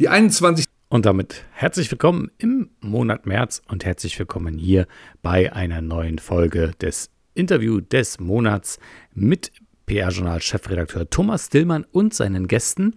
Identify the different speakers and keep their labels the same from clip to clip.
Speaker 1: Die 21.
Speaker 2: Und damit herzlich willkommen im Monat März und herzlich willkommen hier bei einer neuen Folge des Interview des Monats mit PR-Journal-Chefredakteur Thomas Dillmann und seinen Gästen.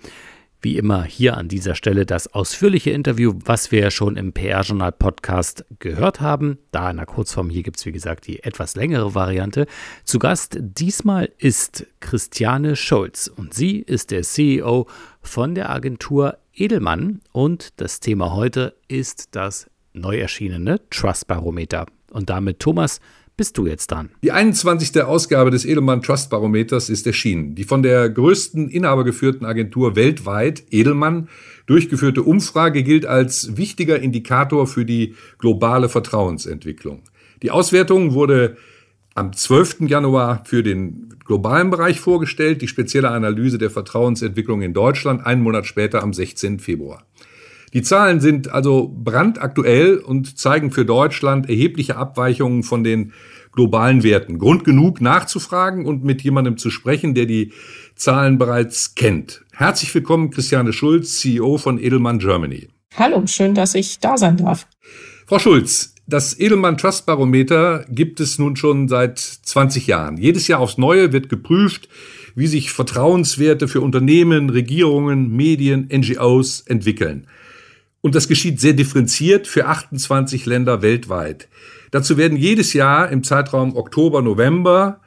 Speaker 2: Wie immer hier an dieser Stelle das ausführliche Interview, was wir ja schon im PR-Journal-Podcast gehört haben. Da in der Kurzform, hier gibt es wie gesagt die etwas längere Variante. Zu Gast diesmal ist Christiane Schulz und sie ist der CEO von der Agentur Edelmann und das Thema heute ist das neu erschienene Trust Barometer. Und damit, Thomas, bist du jetzt dran.
Speaker 1: Die 21. Ausgabe des Edelmann Trust Barometers ist erschienen. Die von der größten inhabergeführten Agentur weltweit, Edelmann, durchgeführte Umfrage gilt als wichtiger Indikator für die globale Vertrauensentwicklung. Die Auswertung wurde am 12. Januar für den globalen Bereich vorgestellt, die spezielle Analyse der Vertrauensentwicklung in Deutschland einen Monat später am 16. Februar. Die Zahlen sind also brandaktuell und zeigen für Deutschland erhebliche Abweichungen von den globalen Werten. Grund genug nachzufragen und mit jemandem zu sprechen, der die Zahlen bereits kennt. Herzlich willkommen, Christiane Schulz, CEO von Edelmann Germany.
Speaker 3: Hallo, schön, dass ich da sein darf.
Speaker 1: Frau Schulz, das Edelmann Trust Barometer gibt es nun schon seit 20 Jahren. Jedes Jahr aufs Neue wird geprüft, wie sich Vertrauenswerte für Unternehmen, Regierungen, Medien, NGOs entwickeln. Und das geschieht sehr differenziert für 28 Länder weltweit. Dazu werden jedes Jahr im Zeitraum Oktober, November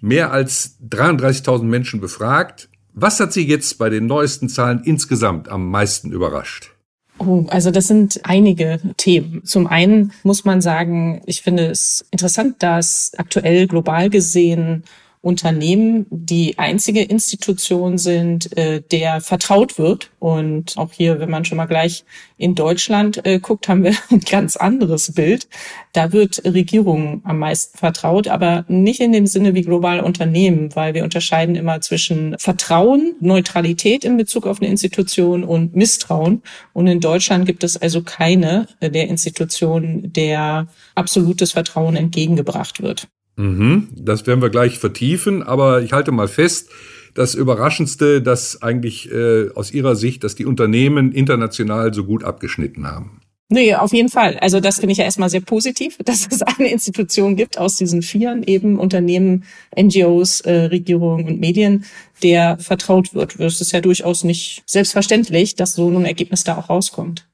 Speaker 1: mehr als 33.000 Menschen befragt. Was hat Sie jetzt bei den neuesten Zahlen insgesamt am meisten überrascht?
Speaker 3: Oh, also das sind einige Themen. Zum einen muss man sagen, ich finde es interessant, dass aktuell global gesehen Unternehmen die einzige Institution sind, äh, der vertraut wird. Und auch hier, wenn man schon mal gleich in Deutschland äh, guckt, haben wir ein ganz anderes Bild. Da wird Regierung am meisten vertraut, aber nicht in dem Sinne wie globale Unternehmen, weil wir unterscheiden immer zwischen Vertrauen, Neutralität in Bezug auf eine Institution und Misstrauen. Und in Deutschland gibt es also keine der Institutionen, der absolutes Vertrauen entgegengebracht wird.
Speaker 1: Mhm, das werden wir gleich vertiefen, aber ich halte mal fest, das Überraschendste, dass eigentlich äh, aus Ihrer Sicht, dass die Unternehmen international so gut abgeschnitten haben.
Speaker 3: Nee, auf jeden Fall. Also das finde ich ja erstmal sehr positiv, dass es eine Institution gibt aus diesen Vieren, eben Unternehmen, NGOs, äh, Regierungen und Medien, der vertraut wird. Das ist ja durchaus nicht selbstverständlich, dass so ein Ergebnis da auch rauskommt.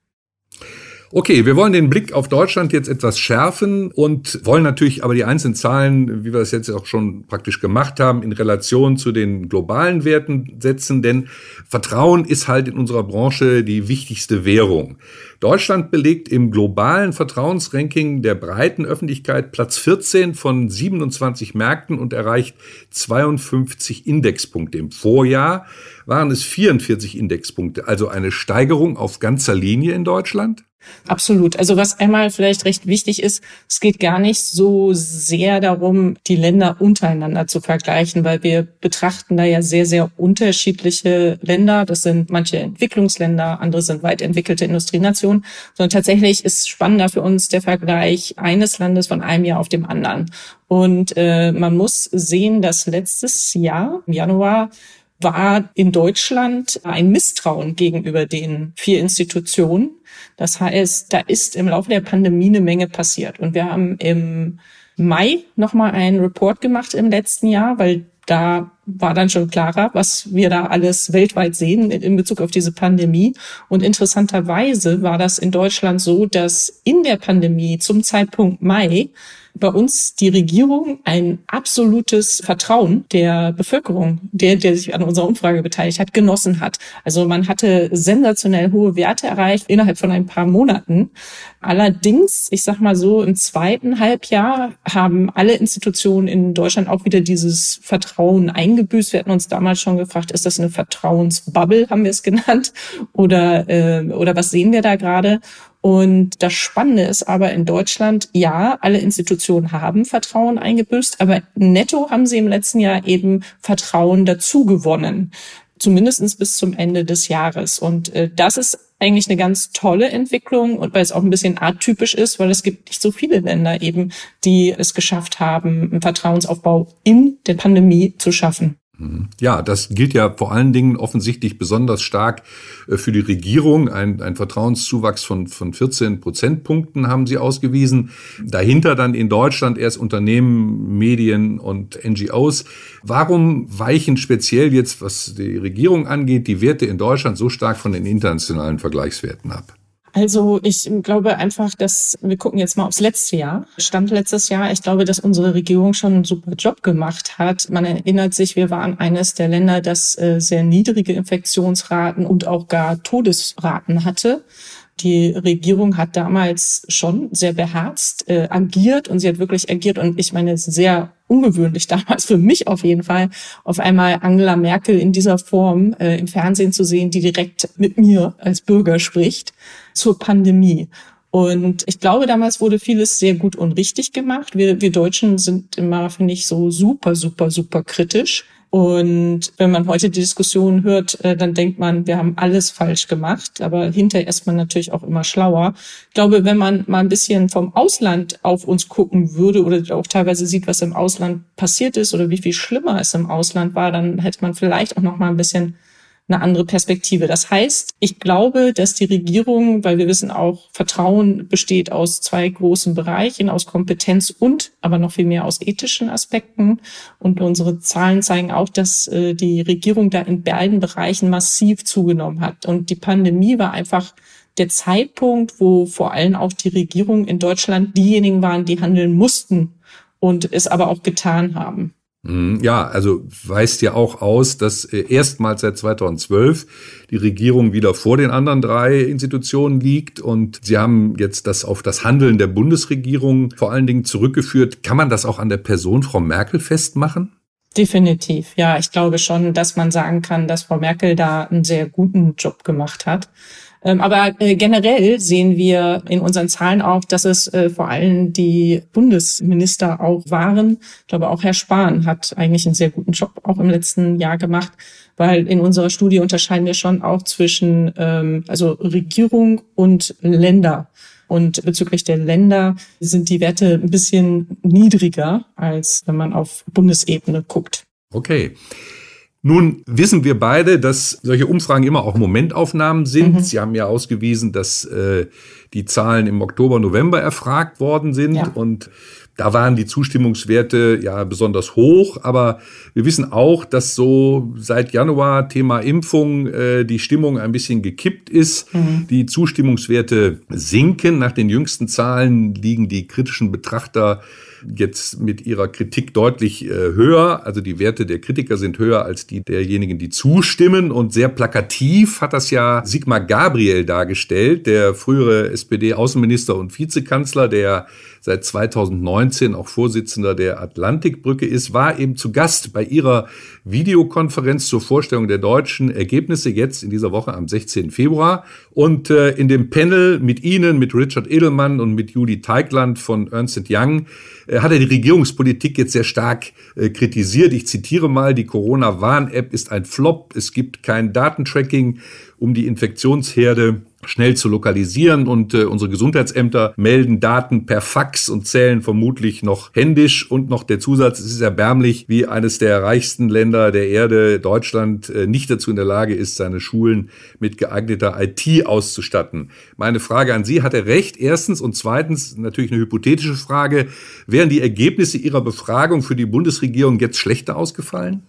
Speaker 1: Okay, wir wollen den Blick auf Deutschland jetzt etwas schärfen und wollen natürlich aber die einzelnen Zahlen, wie wir das jetzt auch schon praktisch gemacht haben, in Relation zu den globalen Werten setzen, denn Vertrauen ist halt in unserer Branche die wichtigste Währung. Deutschland belegt im globalen Vertrauensranking der breiten Öffentlichkeit Platz 14 von 27 Märkten und erreicht 52 Indexpunkte. Im Vorjahr waren es 44 Indexpunkte, also eine Steigerung auf ganzer Linie in Deutschland.
Speaker 3: Absolut. Also was einmal vielleicht recht wichtig ist, es geht gar nicht so sehr darum, die Länder untereinander zu vergleichen, weil wir betrachten da ja sehr, sehr unterschiedliche Länder. Das sind manche Entwicklungsländer, andere sind weit entwickelte Industrienationen, sondern tatsächlich ist spannender für uns der Vergleich eines Landes von einem Jahr auf dem anderen. Und äh, man muss sehen, dass letztes Jahr im Januar war in Deutschland ein Misstrauen gegenüber den vier Institutionen. Das heißt, da ist im Laufe der Pandemie eine Menge passiert. Und wir haben im Mai nochmal einen Report gemacht im letzten Jahr, weil da war dann schon klarer, was wir da alles weltweit sehen in Bezug auf diese Pandemie. Und interessanterweise war das in Deutschland so, dass in der Pandemie zum Zeitpunkt Mai bei uns die Regierung ein absolutes Vertrauen der Bevölkerung, der, der sich an unserer Umfrage beteiligt hat, genossen hat. Also man hatte sensationell hohe Werte erreicht innerhalb von ein paar Monaten. Allerdings, ich sag mal so, im zweiten Halbjahr haben alle Institutionen in Deutschland auch wieder dieses Vertrauen eingebüßt. Wir hatten uns damals schon gefragt, ist das eine Vertrauensbubble, haben wir es genannt, oder, äh, oder was sehen wir da gerade? Und das Spannende ist aber in Deutschland, ja, alle Institutionen haben Vertrauen eingebüßt, aber netto haben sie im letzten Jahr eben Vertrauen dazu gewonnen. Zumindestens bis zum Ende des Jahres. Und äh, das ist eigentlich eine ganz tolle Entwicklung und weil es auch ein bisschen atypisch ist, weil es gibt nicht so viele Länder eben, die es geschafft haben, einen Vertrauensaufbau in der Pandemie zu schaffen.
Speaker 1: Ja, das gilt ja vor allen Dingen offensichtlich besonders stark äh, für die Regierung. Ein, ein Vertrauenszuwachs von, von 14 Prozentpunkten haben sie ausgewiesen. Dahinter dann in Deutschland erst Unternehmen, Medien und NGOs. Warum weichen speziell jetzt, was die Regierung angeht, die Werte in Deutschland so stark von den internationalen Vergleichswerten ab?
Speaker 3: Also ich glaube einfach, dass wir gucken jetzt mal aufs letzte Jahr. Stand letztes Jahr. Ich glaube, dass unsere Regierung schon einen super Job gemacht hat. Man erinnert sich, wir waren eines der Länder, das äh, sehr niedrige Infektionsraten und auch gar Todesraten hatte. Die Regierung hat damals schon sehr beherzt äh, agiert und sie hat wirklich agiert und ich meine sehr ungewöhnlich damals für mich auf jeden Fall, auf einmal Angela Merkel in dieser Form äh, im Fernsehen zu sehen, die direkt mit mir als Bürger spricht zur Pandemie. Und ich glaube, damals wurde vieles sehr gut und richtig gemacht. Wir, wir Deutschen sind immer, finde ich, so super, super, super kritisch. Und wenn man heute die Diskussion hört, äh, dann denkt man, wir haben alles falsch gemacht. Aber hinterher ist man natürlich auch immer schlauer. Ich glaube, wenn man mal ein bisschen vom Ausland auf uns gucken würde oder auch teilweise sieht, was im Ausland passiert ist oder wie viel schlimmer es im Ausland war, dann hätte man vielleicht auch noch mal ein bisschen eine andere Perspektive. Das heißt, ich glaube, dass die Regierung, weil wir wissen auch, Vertrauen besteht aus zwei großen Bereichen, aus Kompetenz und aber noch viel mehr aus ethischen Aspekten. Und unsere Zahlen zeigen auch, dass äh, die Regierung da in beiden Bereichen massiv zugenommen hat. Und die Pandemie war einfach der Zeitpunkt, wo vor allem auch die Regierung in Deutschland diejenigen waren, die handeln mussten und es aber auch getan haben.
Speaker 1: Mhm, ja, also weist ja auch aus, dass äh, erstmals seit 2012 die Regierung wieder vor den anderen drei Institutionen liegt und Sie haben jetzt das auf das Handeln der Bundesregierung vor allen Dingen zurückgeführt. Kann man das auch an der Person Frau Merkel festmachen?
Speaker 3: Definitiv, ja. Ich glaube schon, dass man sagen kann, dass Frau Merkel da einen sehr guten Job gemacht hat. Ähm, aber äh, generell sehen wir in unseren Zahlen auch, dass es äh, vor allem die Bundesminister auch waren. Ich glaube, auch Herr Spahn hat eigentlich einen sehr guten Job auch im letzten Jahr gemacht, weil in unserer Studie unterscheiden wir schon auch zwischen ähm, also Regierung und Länder. Und bezüglich der Länder sind die Werte ein bisschen niedriger, als wenn man auf Bundesebene guckt.
Speaker 1: Okay. Nun wissen wir beide, dass solche Umfragen immer auch Momentaufnahmen sind. Mhm. Sie haben ja ausgewiesen, dass äh, die Zahlen im Oktober, November erfragt worden sind ja. und da waren die Zustimmungswerte ja besonders hoch, aber wir wissen auch, dass so seit Januar Thema Impfung äh, die Stimmung ein bisschen gekippt ist. Mhm. Die Zustimmungswerte sinken. Nach den jüngsten Zahlen liegen die kritischen Betrachter jetzt mit ihrer Kritik deutlich äh, höher. Also die Werte der Kritiker sind höher als die derjenigen, die zustimmen. Und sehr plakativ hat das ja Sigmar Gabriel dargestellt, der frühere SPD-Außenminister und Vizekanzler, der seit 2019 auch Vorsitzender der Atlantikbrücke ist, war eben zu Gast bei ihrer Videokonferenz zur Vorstellung der deutschen Ergebnisse jetzt in dieser Woche am 16. Februar. Und äh, in dem Panel mit Ihnen, mit Richard Edelmann und mit Judy Teigland von Ernst Young äh, hat er die Regierungspolitik jetzt sehr stark äh, kritisiert. Ich zitiere mal, die Corona-Warn-App ist ein Flop. Es gibt kein Datentracking, um die Infektionsherde schnell zu lokalisieren und äh, unsere Gesundheitsämter melden Daten per Fax und zählen vermutlich noch händisch und noch der Zusatz, es ist erbärmlich, wie eines der reichsten Länder der Erde, Deutschland, äh, nicht dazu in der Lage ist, seine Schulen mit geeigneter IT auszustatten. Meine Frage an Sie, hat er recht? Erstens und zweitens natürlich eine hypothetische Frage, wären die Ergebnisse Ihrer Befragung für die Bundesregierung jetzt schlechter ausgefallen?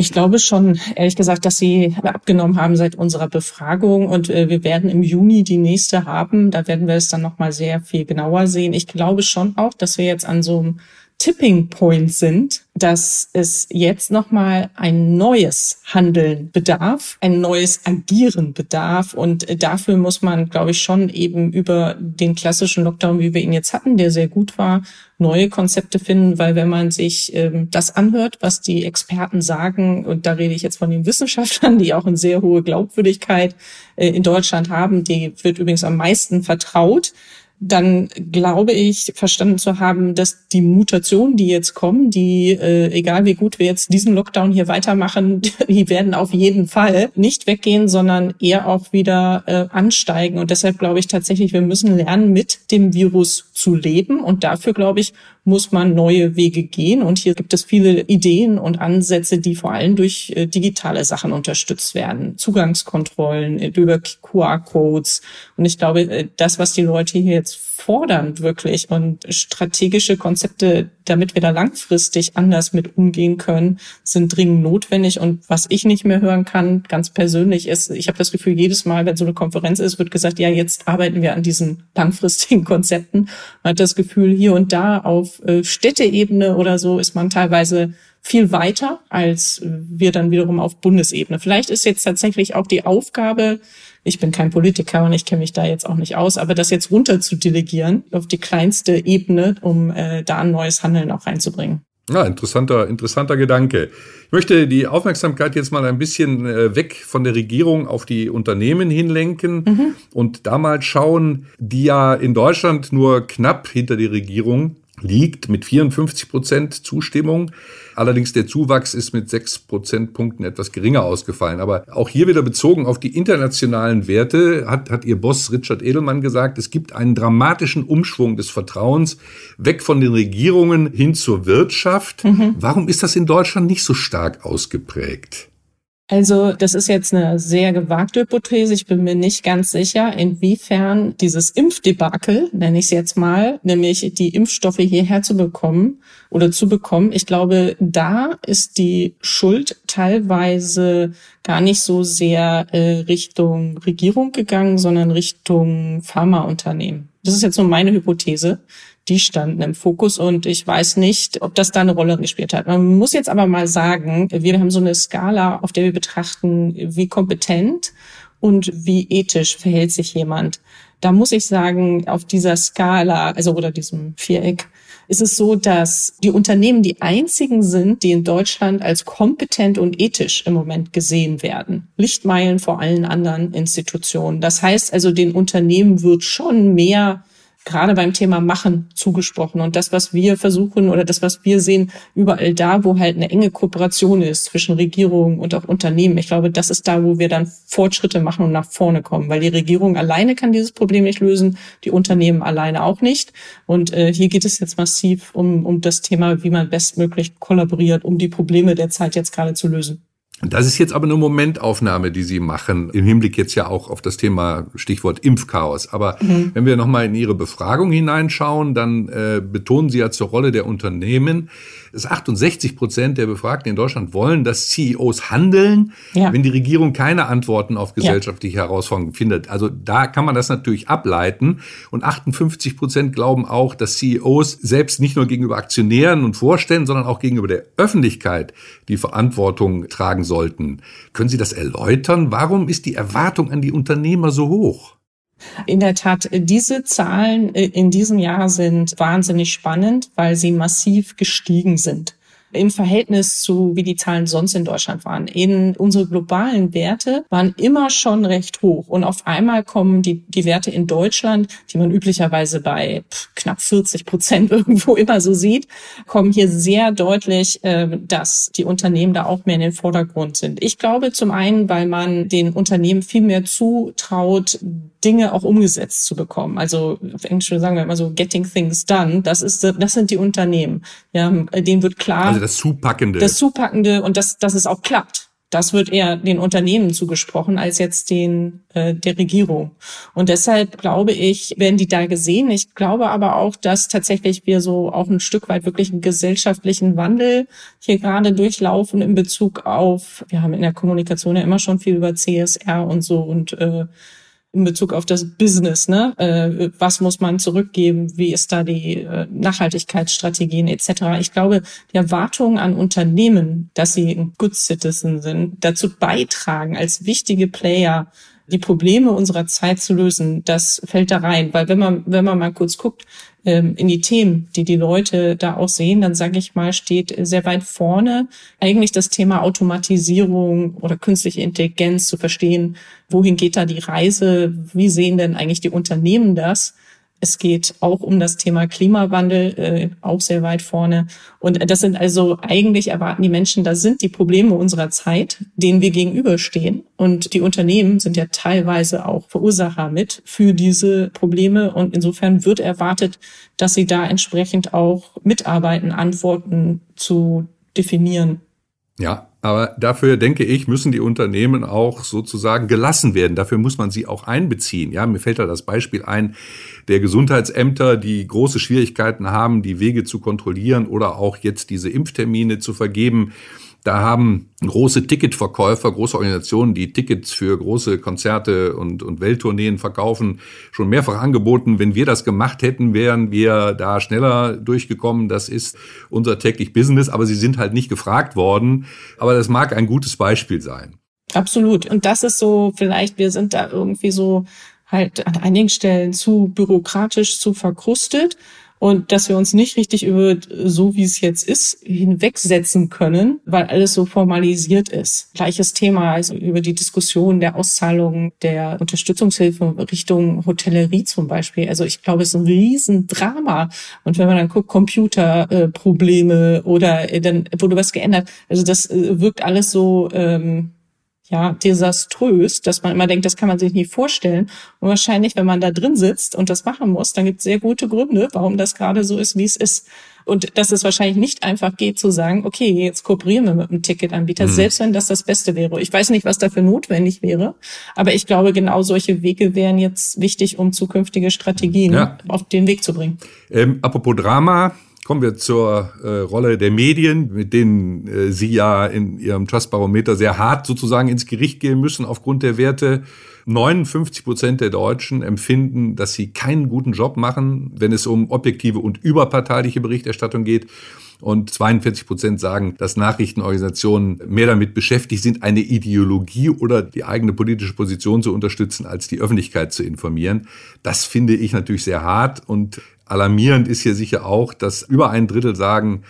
Speaker 3: Ich glaube schon, ehrlich gesagt, dass sie abgenommen haben seit unserer Befragung und äh, wir werden im Juni die nächste haben. Da werden wir es dann nochmal sehr viel genauer sehen. Ich glaube schon auch, dass wir jetzt an so einem Tipping Point sind, dass es jetzt nochmal ein neues Handeln bedarf, ein neues Agieren bedarf. Und dafür muss man, glaube ich, schon eben über den klassischen Lockdown, wie wir ihn jetzt hatten, der sehr gut war, neue Konzepte finden, weil wenn man sich ähm, das anhört, was die Experten sagen, und da rede ich jetzt von den Wissenschaftlern, die auch eine sehr hohe Glaubwürdigkeit äh, in Deutschland haben, die wird übrigens am meisten vertraut, dann glaube ich verstanden zu haben, dass die Mutationen, die jetzt kommen, die, äh, egal wie gut wir jetzt diesen Lockdown hier weitermachen, die werden auf jeden Fall nicht weggehen, sondern eher auch wieder äh, ansteigen. Und deshalb glaube ich tatsächlich, wir müssen lernen, mit dem Virus zu leben. Und dafür, glaube ich, muss man neue Wege gehen. Und hier gibt es viele Ideen und Ansätze, die vor allem durch äh, digitale Sachen unterstützt werden. Zugangskontrollen äh, über QR-Codes. Und ich glaube, äh, das, was die Leute hier jetzt fordern, wirklich und strategische Konzepte, damit wir da langfristig anders mit umgehen können, sind dringend notwendig. Und was ich nicht mehr hören kann, ganz persönlich, ist, ich habe das Gefühl, jedes Mal, wenn so eine Konferenz ist, wird gesagt, ja, jetzt arbeiten wir an diesen langfristigen Konzepten. Man hat das Gefühl, hier und da auf äh, Städteebene oder so ist man teilweise viel weiter als wir dann wiederum auf Bundesebene. Vielleicht ist jetzt tatsächlich auch die Aufgabe, ich bin kein Politiker und ich kenne mich da jetzt auch nicht aus, aber das jetzt runter zu delegieren auf die kleinste Ebene, um äh, da ein neues Handeln auch reinzubringen.
Speaker 1: Ja, interessanter, interessanter Gedanke. Ich möchte die Aufmerksamkeit jetzt mal ein bisschen äh, weg von der Regierung auf die Unternehmen hinlenken mhm. und da mal schauen, die ja in Deutschland nur knapp hinter die Regierung liegt mit 54 Prozent Zustimmung. Allerdings der Zuwachs ist mit sechs Prozentpunkten etwas geringer ausgefallen. Aber auch hier wieder bezogen auf die internationalen Werte hat, hat ihr Boss Richard Edelmann gesagt, es gibt einen dramatischen Umschwung des Vertrauens weg von den Regierungen hin zur Wirtschaft. Mhm. Warum ist das in Deutschland nicht so stark ausgeprägt?
Speaker 3: Also das ist jetzt eine sehr gewagte Hypothese. Ich bin mir nicht ganz sicher, inwiefern dieses Impfdebakel, nenne ich es jetzt mal, nämlich die Impfstoffe hierher zu bekommen oder zu bekommen. Ich glaube, da ist die Schuld teilweise gar nicht so sehr äh, Richtung Regierung gegangen, sondern Richtung Pharmaunternehmen. Das ist jetzt nur meine Hypothese die standen im Fokus und ich weiß nicht, ob das da eine Rolle gespielt hat. Man muss jetzt aber mal sagen, wir haben so eine Skala, auf der wir betrachten, wie kompetent und wie ethisch verhält sich jemand. Da muss ich sagen, auf dieser Skala, also oder diesem Viereck, ist es so, dass die Unternehmen die einzigen sind, die in Deutschland als kompetent und ethisch im Moment gesehen werden. Lichtmeilen vor allen anderen Institutionen. Das heißt also, den Unternehmen wird schon mehr gerade beim Thema Machen zugesprochen. Und das, was wir versuchen oder das, was wir sehen, überall da, wo halt eine enge Kooperation ist zwischen Regierung und auch Unternehmen. Ich glaube, das ist da, wo wir dann Fortschritte machen und nach vorne kommen, weil die Regierung alleine kann dieses Problem nicht lösen, die Unternehmen alleine auch nicht. Und äh, hier geht es jetzt massiv um, um das Thema, wie man bestmöglich kollaboriert, um die Probleme der Zeit jetzt gerade zu lösen.
Speaker 1: Das ist jetzt aber eine Momentaufnahme, die Sie machen, im Hinblick jetzt ja auch auf das Thema Stichwort Impfchaos. Aber mhm. wenn wir nochmal in Ihre Befragung hineinschauen, dann äh, betonen Sie ja zur Rolle der Unternehmen, dass 68 Prozent der Befragten in Deutschland wollen, dass CEOs handeln, ja. wenn die Regierung keine Antworten auf gesellschaftliche ja. Herausforderungen findet. Also da kann man das natürlich ableiten. Und 58 Prozent glauben auch, dass CEOs selbst nicht nur gegenüber Aktionären und Vorständen, sondern auch gegenüber der Öffentlichkeit die Verantwortung tragen sollten. Können Sie das erläutern? Warum ist die Erwartung an die Unternehmer so hoch?
Speaker 3: In der Tat, diese Zahlen äh, in diesem Jahr sind wahnsinnig spannend, weil sie massiv gestiegen sind im Verhältnis zu, wie die Zahlen sonst in Deutschland waren. In unsere globalen Werte waren immer schon recht hoch. Und auf einmal kommen die, die Werte in Deutschland, die man üblicherweise bei knapp 40 Prozent irgendwo immer so sieht, kommen hier sehr deutlich, äh, dass die Unternehmen da auch mehr in den Vordergrund sind. Ich glaube zum einen, weil man den Unternehmen viel mehr zutraut, Dinge auch umgesetzt zu bekommen. Also auf Englisch sagen wir immer so getting things done. Das ist, das sind die Unternehmen. Ja, denen wird klar.
Speaker 1: Also das Zupackende.
Speaker 3: Das Zupackende und das, dass es auch klappt. Das wird eher den Unternehmen zugesprochen als jetzt den äh, der Regierung. Und deshalb glaube ich, werden die da gesehen. Ich glaube aber auch, dass tatsächlich wir so auch ein Stück weit wirklich einen gesellschaftlichen Wandel hier gerade durchlaufen in Bezug auf, wir haben in der Kommunikation ja immer schon viel über CSR und so und äh, in Bezug auf das Business, ne? Äh, was muss man zurückgeben? Wie ist da die äh, Nachhaltigkeitsstrategien etc. Ich glaube, die Erwartungen an Unternehmen, dass sie ein Good Citizen sind, dazu beitragen, als wichtige Player die Probleme unserer Zeit zu lösen, das fällt da rein. Weil wenn man, wenn man mal kurz guckt, ähm, in die Themen, die die Leute da auch sehen, dann sage ich mal, steht sehr weit vorne eigentlich das Thema Automatisierung oder künstliche Intelligenz zu verstehen, wohin geht da die Reise, wie sehen denn eigentlich die Unternehmen das? Es geht auch um das Thema Klimawandel, äh, auch sehr weit vorne. Und das sind also eigentlich erwarten die Menschen, das sind die Probleme unserer Zeit, denen wir gegenüberstehen. Und die Unternehmen sind ja teilweise auch Verursacher mit für diese Probleme. Und insofern wird erwartet, dass sie da entsprechend auch mitarbeiten, Antworten zu definieren.
Speaker 1: Ja, aber dafür denke ich, müssen die Unternehmen auch sozusagen gelassen werden. Dafür muss man sie auch einbeziehen. Ja, mir fällt da das Beispiel ein der Gesundheitsämter, die große Schwierigkeiten haben, die Wege zu kontrollieren oder auch jetzt diese Impftermine zu vergeben. Da haben große Ticketverkäufer, große Organisationen, die Tickets für große Konzerte und, und Welttourneen verkaufen, schon mehrfach angeboten. Wenn wir das gemacht hätten, wären wir da schneller durchgekommen. Das ist unser täglich Business, aber sie sind halt nicht gefragt worden. Aber das mag ein gutes Beispiel sein.
Speaker 3: Absolut. Und das ist so, vielleicht, wir sind da irgendwie so halt an einigen Stellen zu bürokratisch, zu verkrustet und dass wir uns nicht richtig über so wie es jetzt ist hinwegsetzen können, weil alles so formalisiert ist. Gleiches Thema also über die Diskussion der Auszahlung der Unterstützungshilfe Richtung Hotellerie zum Beispiel. Also ich glaube, es ist ein Riesendrama. Und wenn man dann guckt, Computerprobleme äh, oder äh, dann wurde was geändert. Also das äh, wirkt alles so ähm, ja, desaströs, dass man immer denkt, das kann man sich nicht vorstellen. Und wahrscheinlich, wenn man da drin sitzt und das machen muss, dann gibt es sehr gute Gründe, warum das gerade so ist, wie es ist. Und dass es wahrscheinlich nicht einfach geht zu sagen, okay, jetzt kooperieren wir mit einem Ticketanbieter, mhm. selbst wenn das das Beste wäre. Ich weiß nicht, was dafür notwendig wäre, aber ich glaube, genau solche Wege wären jetzt wichtig, um zukünftige Strategien ja. auf den Weg zu bringen.
Speaker 1: Ähm, apropos Drama, Kommen wir zur äh, Rolle der Medien, mit denen äh, Sie ja in Ihrem Trustbarometer sehr hart sozusagen ins Gericht gehen müssen aufgrund der Werte. 59 Prozent der Deutschen empfinden, dass sie keinen guten Job machen, wenn es um objektive und überparteiliche Berichterstattung geht. Und 42 Prozent sagen, dass Nachrichtenorganisationen mehr damit beschäftigt sind, eine Ideologie oder die eigene politische Position zu unterstützen, als die Öffentlichkeit zu informieren. Das finde ich natürlich sehr hart und Alarmierend ist hier sicher auch, dass über ein Drittel sagen,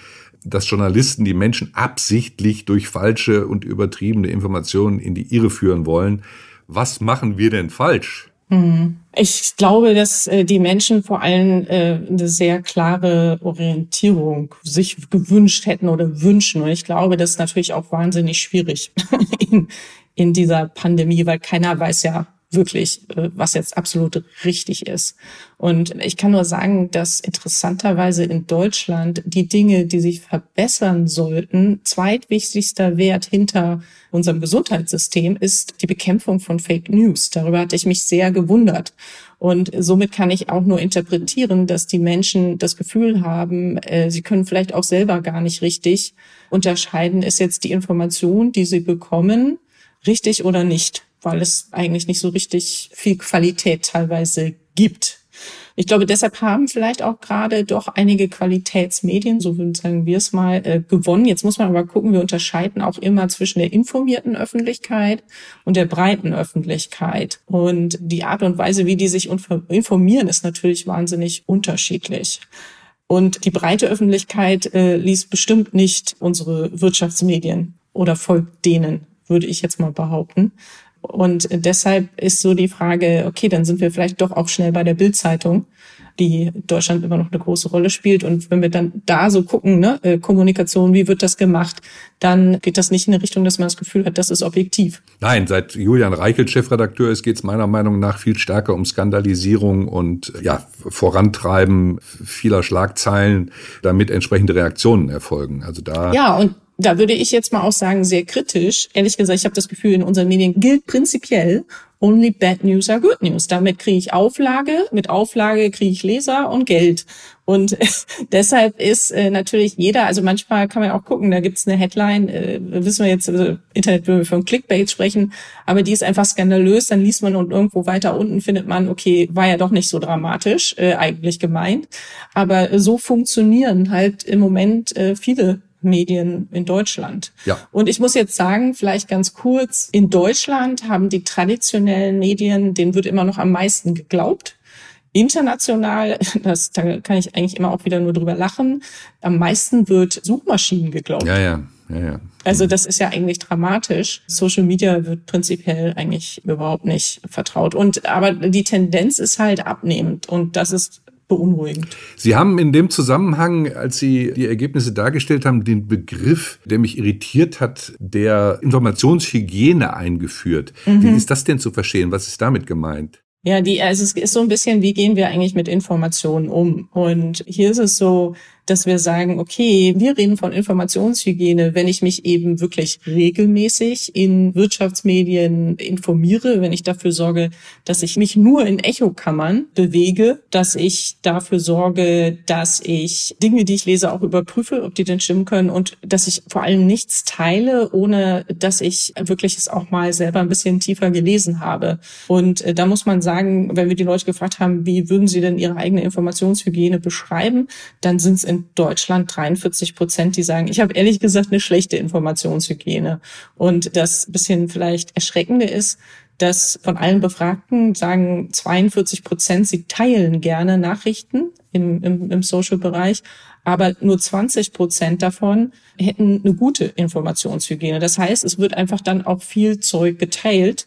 Speaker 1: dass Journalisten die Menschen absichtlich durch falsche und übertriebene Informationen in die Irre führen wollen. Was machen wir denn falsch?
Speaker 3: Mhm. Ich glaube, dass äh, die Menschen vor allem äh, eine sehr klare Orientierung sich gewünscht hätten oder wünschen. Und ich glaube, das ist natürlich auch wahnsinnig schwierig in, in dieser Pandemie, weil keiner weiß ja, wirklich, äh, was jetzt absolut richtig ist. Und ich kann nur sagen, dass interessanterweise in Deutschland die Dinge, die sich verbessern sollten, zweitwichtigster Wert hinter unserem Gesundheitssystem ist die Bekämpfung von Fake News. Darüber hatte ich mich sehr gewundert. Und somit kann ich auch nur interpretieren, dass die Menschen das Gefühl haben, äh, sie können vielleicht auch selber gar nicht richtig unterscheiden, ist jetzt die Information, die sie bekommen, richtig oder nicht weil es eigentlich nicht so richtig viel Qualität teilweise gibt. Ich glaube, deshalb haben vielleicht auch gerade doch einige Qualitätsmedien, so würden sagen wir es mal, äh, gewonnen. Jetzt muss man aber gucken, wir unterscheiden auch immer zwischen der informierten Öffentlichkeit und der breiten Öffentlichkeit. Und die Art und Weise, wie die sich informieren, ist natürlich wahnsinnig unterschiedlich. Und die breite Öffentlichkeit äh, liest bestimmt nicht unsere Wirtschaftsmedien oder folgt denen, würde ich jetzt mal behaupten. Und deshalb ist so die Frage, okay, dann sind wir vielleicht doch auch schnell bei der Bildzeitung, die Deutschland immer noch eine große Rolle spielt. Und wenn wir dann da so gucken, ne, äh, Kommunikation, wie wird das gemacht, dann geht das nicht in eine Richtung, dass man das Gefühl hat, das ist objektiv.
Speaker 1: Nein, seit Julian Reichelt Chefredakteur ist, geht es meiner Meinung nach viel stärker um Skandalisierung und ja, Vorantreiben vieler Schlagzeilen, damit entsprechende Reaktionen erfolgen. Also da.
Speaker 3: Ja, und da würde ich jetzt mal auch sagen, sehr kritisch. Ehrlich gesagt, ich habe das Gefühl, in unseren Medien gilt prinzipiell, only bad news are good news. Damit kriege ich Auflage, mit Auflage kriege ich Leser und Geld. Und deshalb ist äh, natürlich jeder, also manchmal kann man auch gucken, da gibt's eine Headline, äh, wissen wir jetzt, also Internet wir von Clickbait sprechen, aber die ist einfach skandalös, dann liest man und irgendwo weiter unten findet man, okay, war ja doch nicht so dramatisch, äh, eigentlich gemeint. Aber so funktionieren halt im Moment äh, viele Medien in Deutschland. Ja. Und ich muss jetzt sagen, vielleicht ganz kurz, in Deutschland haben die traditionellen Medien, denen wird immer noch am meisten geglaubt. International, das, da kann ich eigentlich immer auch wieder nur drüber lachen, am meisten wird Suchmaschinen geglaubt.
Speaker 1: Ja, ja. Ja, ja.
Speaker 3: Also das ist ja eigentlich dramatisch. Social Media wird prinzipiell eigentlich überhaupt nicht vertraut. Und aber die Tendenz ist halt abnehmend und das ist beunruhigend.
Speaker 1: Sie haben in dem Zusammenhang, als Sie die Ergebnisse dargestellt haben, den Begriff, der mich irritiert hat, der Informationshygiene eingeführt. Mhm. Wie ist das denn zu verstehen? Was ist damit gemeint?
Speaker 3: Ja, die, also es ist so ein bisschen, wie gehen wir eigentlich mit Informationen um? Und hier ist es so, dass wir sagen, okay, wir reden von Informationshygiene, wenn ich mich eben wirklich regelmäßig in Wirtschaftsmedien informiere, wenn ich dafür sorge, dass ich mich nur in Echokammern bewege, dass ich dafür sorge, dass ich Dinge, die ich lese, auch überprüfe, ob die denn stimmen können und dass ich vor allem nichts teile, ohne dass ich wirklich es auch mal selber ein bisschen tiefer gelesen habe. Und äh, da muss man sagen, wenn wir die Leute gefragt haben, wie würden sie denn ihre eigene Informationshygiene beschreiben, dann sind es in Deutschland 43 Prozent, die sagen, ich habe ehrlich gesagt eine schlechte Informationshygiene. Und das bisschen vielleicht erschreckende ist, dass von allen Befragten sagen 42 Prozent, sie teilen gerne Nachrichten im, im, im Social-Bereich, aber nur 20 Prozent davon hätten eine gute Informationshygiene. Das heißt, es wird einfach dann auch viel Zeug geteilt,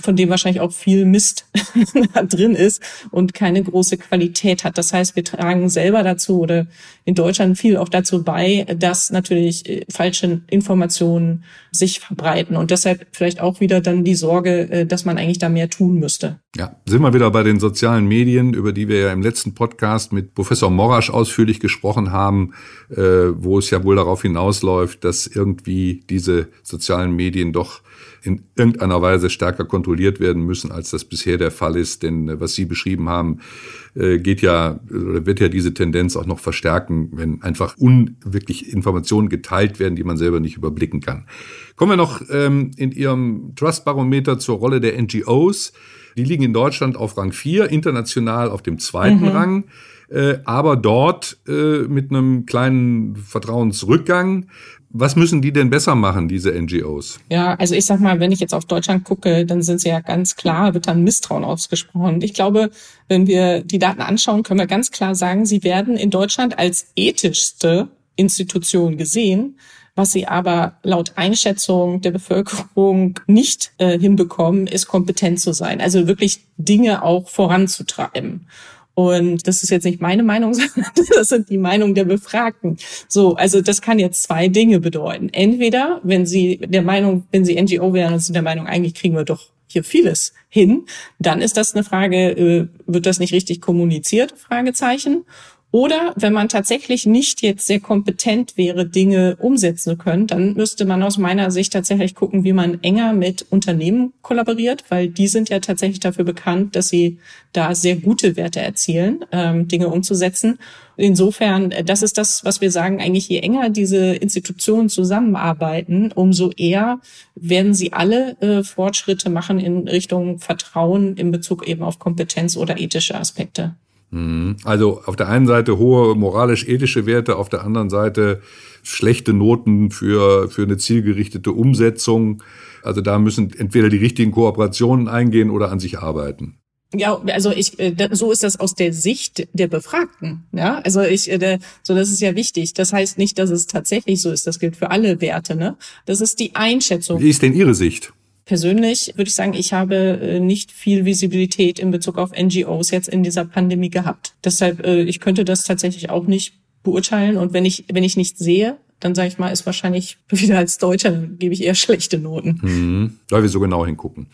Speaker 3: von dem wahrscheinlich auch viel Mist drin ist und keine große Qualität hat. Das heißt, wir tragen selber dazu oder in Deutschland viel auch dazu bei, dass natürlich äh, falsche Informationen sich verbreiten und deshalb vielleicht auch wieder dann die Sorge, äh, dass man eigentlich da mehr tun müsste.
Speaker 1: Ja, sind wir wieder bei den sozialen Medien, über die wir ja im letzten Podcast mit Professor Morasch ausführlich gesprochen haben, äh, wo es ja wohl darauf hinausläuft, dass irgendwie diese sozialen Medien doch in irgendeiner Weise stärker kontrolliert werden müssen, als das bisher der Fall ist. Denn äh, was Sie beschrieben haben, äh, geht ja oder wird ja diese Tendenz auch noch verstärken, wenn einfach unwirklich Informationen geteilt werden, die man selber nicht überblicken kann. Kommen wir noch ähm, in Ihrem Trust-Barometer zur Rolle der NGOs. Die liegen in Deutschland auf Rang 4, international auf dem zweiten mhm. Rang. Äh, aber dort äh, mit einem kleinen Vertrauensrückgang. Was müssen die denn besser machen, diese NGOs?
Speaker 3: Ja, also ich sag mal, wenn ich jetzt auf Deutschland gucke, dann sind sie ja ganz klar, wird dann Misstrauen ausgesprochen. Ich glaube, wenn wir die Daten anschauen, können wir ganz klar sagen, sie werden in Deutschland als ethischste Institution gesehen, was sie aber laut Einschätzung der Bevölkerung nicht äh, hinbekommen, ist kompetent zu sein. Also wirklich Dinge auch voranzutreiben. Und das ist jetzt nicht meine Meinung, sondern das sind die Meinungen der Befragten. So, also das kann jetzt zwei Dinge bedeuten. Entweder, wenn Sie der Meinung, wenn Sie NGO wären und sind der Meinung, eigentlich kriegen wir doch hier vieles hin, dann ist das eine Frage, äh, wird das nicht richtig kommuniziert? Fragezeichen. Oder wenn man tatsächlich nicht jetzt sehr kompetent wäre, Dinge umsetzen zu können, dann müsste man aus meiner Sicht tatsächlich gucken, wie man enger mit Unternehmen kollaboriert, weil die sind ja tatsächlich dafür bekannt, dass sie da sehr gute Werte erzielen, ähm, Dinge umzusetzen. Insofern, äh, das ist das, was wir sagen, eigentlich je enger diese Institutionen zusammenarbeiten, umso eher werden sie alle äh, Fortschritte machen in Richtung Vertrauen in Bezug eben auf Kompetenz oder ethische Aspekte.
Speaker 1: Mhm. Also auf der einen Seite hohe moralisch-ethische Werte, auf der anderen Seite schlechte Noten für, für eine zielgerichtete Umsetzung. Also da müssen entweder die richtigen Kooperationen eingehen oder an sich arbeiten.
Speaker 3: Ja, also ich, äh, so ist das aus der Sicht der Befragten. Ja, also ich, äh, so das ist ja wichtig. Das heißt nicht, dass es tatsächlich so ist. Das gilt für alle Werte. Ne, das ist die Einschätzung.
Speaker 1: Wie ist denn Ihre Sicht?
Speaker 3: Persönlich würde ich sagen, ich habe äh, nicht viel Visibilität in Bezug auf NGOs jetzt in dieser Pandemie gehabt. Deshalb, äh, ich könnte das tatsächlich auch nicht beurteilen. Und wenn ich, wenn ich nicht sehe, dann sage ich mal, ist wahrscheinlich wieder als Deutscher, dann gebe ich eher schlechte Noten.
Speaker 1: Mhm, weil wir so genau hingucken.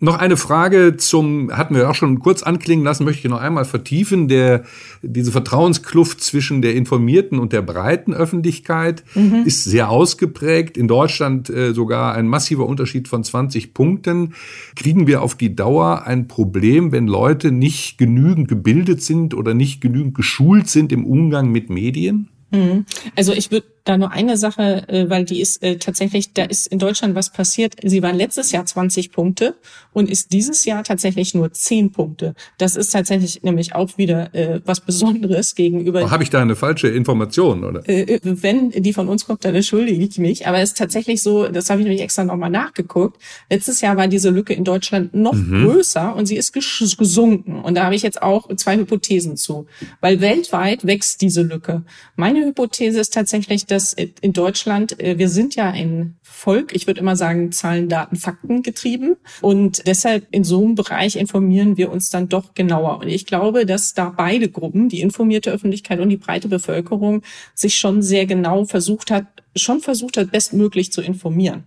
Speaker 1: Noch eine Frage zum, hatten wir auch schon kurz anklingen lassen, möchte ich noch einmal vertiefen, der, diese Vertrauenskluft zwischen der informierten und der breiten Öffentlichkeit mhm. ist sehr ausgeprägt. In Deutschland äh, sogar ein massiver Unterschied von 20 Punkten. Kriegen wir auf die Dauer ein Problem, wenn Leute nicht genügend gebildet sind oder nicht genügend geschult sind im Umgang mit Medien?
Speaker 3: Mhm. Also ich würde da nur eine Sache, äh, weil die ist äh, tatsächlich, da ist in Deutschland was passiert. Sie war letztes Jahr 20 Punkte und ist dieses Jahr tatsächlich nur 10 Punkte. Das ist tatsächlich nämlich auch wieder äh, was Besonderes gegenüber.
Speaker 1: Habe ich da eine falsche Information, oder?
Speaker 3: Äh, äh, wenn die von uns kommt, dann entschuldige ich mich. Aber es ist tatsächlich so, das habe ich nämlich extra nochmal nachgeguckt. Letztes Jahr war diese Lücke in Deutschland noch mhm. größer und sie ist gesunken. Und da habe ich jetzt auch zwei Hypothesen zu. Weil weltweit wächst diese Lücke. Meine Hypothese ist tatsächlich, dass dass in Deutschland, äh, wir sind ja ein Volk, ich würde immer sagen, Zahlen, Daten, Fakten getrieben. Und deshalb in so einem Bereich informieren wir uns dann doch genauer. Und ich glaube, dass da beide Gruppen, die informierte Öffentlichkeit und die breite Bevölkerung, sich schon sehr genau versucht hat, schon versucht hat, bestmöglich zu informieren.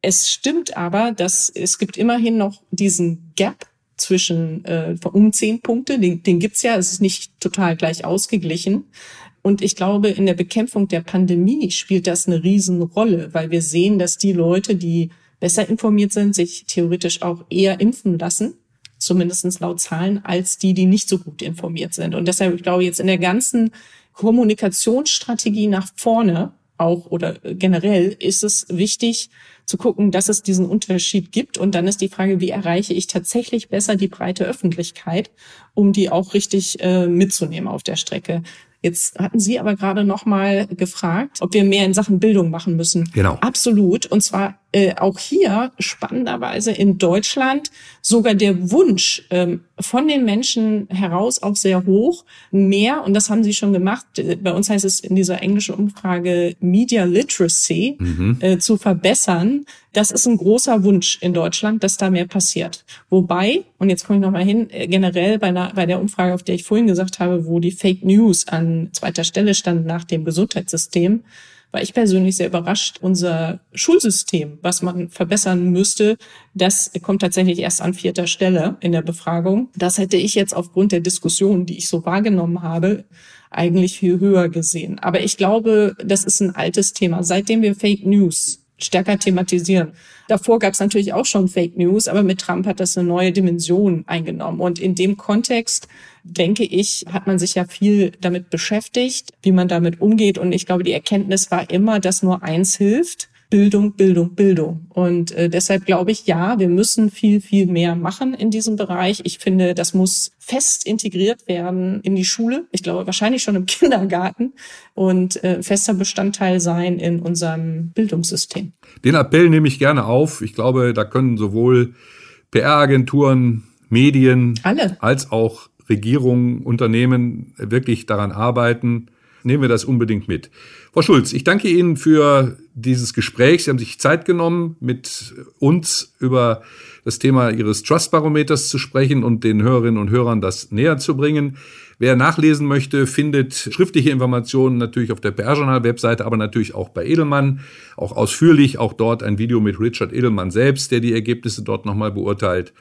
Speaker 3: Es stimmt aber, dass es gibt immerhin noch diesen Gap zwischen äh, um zehn Punkte, den, den gibt's ja, es ist nicht total gleich ausgeglichen. Und ich glaube, in der Bekämpfung der Pandemie spielt das eine Riesenrolle, weil wir sehen, dass die Leute, die besser informiert sind, sich theoretisch auch eher impfen lassen, zumindestens laut Zahlen, als die, die nicht so gut informiert sind. Und deshalb, ich glaube, jetzt in der ganzen Kommunikationsstrategie nach vorne auch oder generell ist es wichtig zu gucken, dass es diesen Unterschied gibt. Und dann ist die Frage, wie erreiche ich tatsächlich besser die breite Öffentlichkeit, um die auch richtig äh, mitzunehmen auf der Strecke. Jetzt hatten Sie aber gerade noch mal gefragt, ob wir mehr in Sachen Bildung machen müssen.
Speaker 1: Genau.
Speaker 3: Absolut. Und zwar äh, auch hier spannenderweise in Deutschland sogar der Wunsch ähm, von den Menschen heraus auch sehr hoch, mehr, und das haben sie schon gemacht, äh, bei uns heißt es in dieser englischen Umfrage Media Literacy mhm. äh, zu verbessern. Das ist ein großer Wunsch in Deutschland, dass da mehr passiert. Wobei, und jetzt komme ich nochmal hin, äh, generell bei, einer, bei der Umfrage, auf der ich vorhin gesagt habe, wo die Fake News an zweiter Stelle stand nach dem Gesundheitssystem, war ich persönlich sehr überrascht. Unser Schulsystem, was man verbessern müsste, das kommt tatsächlich erst an vierter Stelle in der Befragung. Das hätte ich jetzt aufgrund der Diskussion, die ich so wahrgenommen habe, eigentlich viel höher gesehen. Aber ich glaube, das ist ein altes Thema. Seitdem wir Fake News stärker thematisieren. Davor gab es natürlich auch schon Fake News, aber mit Trump hat das eine neue Dimension eingenommen. Und in dem Kontext, denke ich, hat man sich ja viel damit beschäftigt, wie man damit umgeht. Und ich glaube, die Erkenntnis war immer, dass nur eins hilft, Bildung, Bildung, Bildung. Und äh, deshalb glaube ich, ja, wir müssen viel, viel mehr machen in diesem Bereich. Ich finde, das muss fest integriert werden in die Schule. Ich glaube, wahrscheinlich schon im Kindergarten und äh, fester Bestandteil sein in unserem Bildungssystem.
Speaker 1: Den Appell nehme ich gerne auf. Ich glaube, da können sowohl PR-Agenturen, Medien
Speaker 3: Alle.
Speaker 1: als auch Regierungen, Unternehmen wirklich daran arbeiten, nehmen wir das unbedingt mit. Frau Schulz, ich danke Ihnen für dieses Gespräch. Sie haben sich Zeit genommen, mit uns über das Thema Ihres Trust-Barometers zu sprechen und den Hörerinnen und Hörern das näher zu bringen. Wer nachlesen möchte, findet schriftliche Informationen natürlich auf der PR-Journal-Webseite, aber natürlich auch bei Edelmann, auch ausführlich, auch dort ein Video mit Richard Edelmann selbst, der die Ergebnisse dort nochmal beurteilt.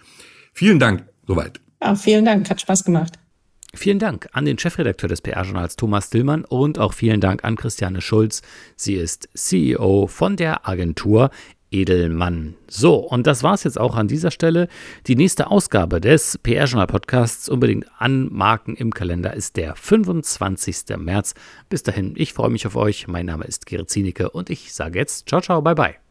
Speaker 1: Vielen Dank, soweit.
Speaker 3: Ja, vielen Dank, hat Spaß gemacht.
Speaker 2: Vielen Dank an den Chefredakteur des PR-Journals Thomas Dillmann und auch vielen Dank an Christiane Schulz. Sie ist CEO von der Agentur Edelmann. So, und das war es jetzt auch an dieser Stelle. Die nächste Ausgabe des PR-Journal-Podcasts unbedingt anmarken im Kalender ist der 25. März. Bis dahin, ich freue mich auf euch. Mein Name ist Gerrit Zienicke und ich sage jetzt ciao, ciao, bye, bye.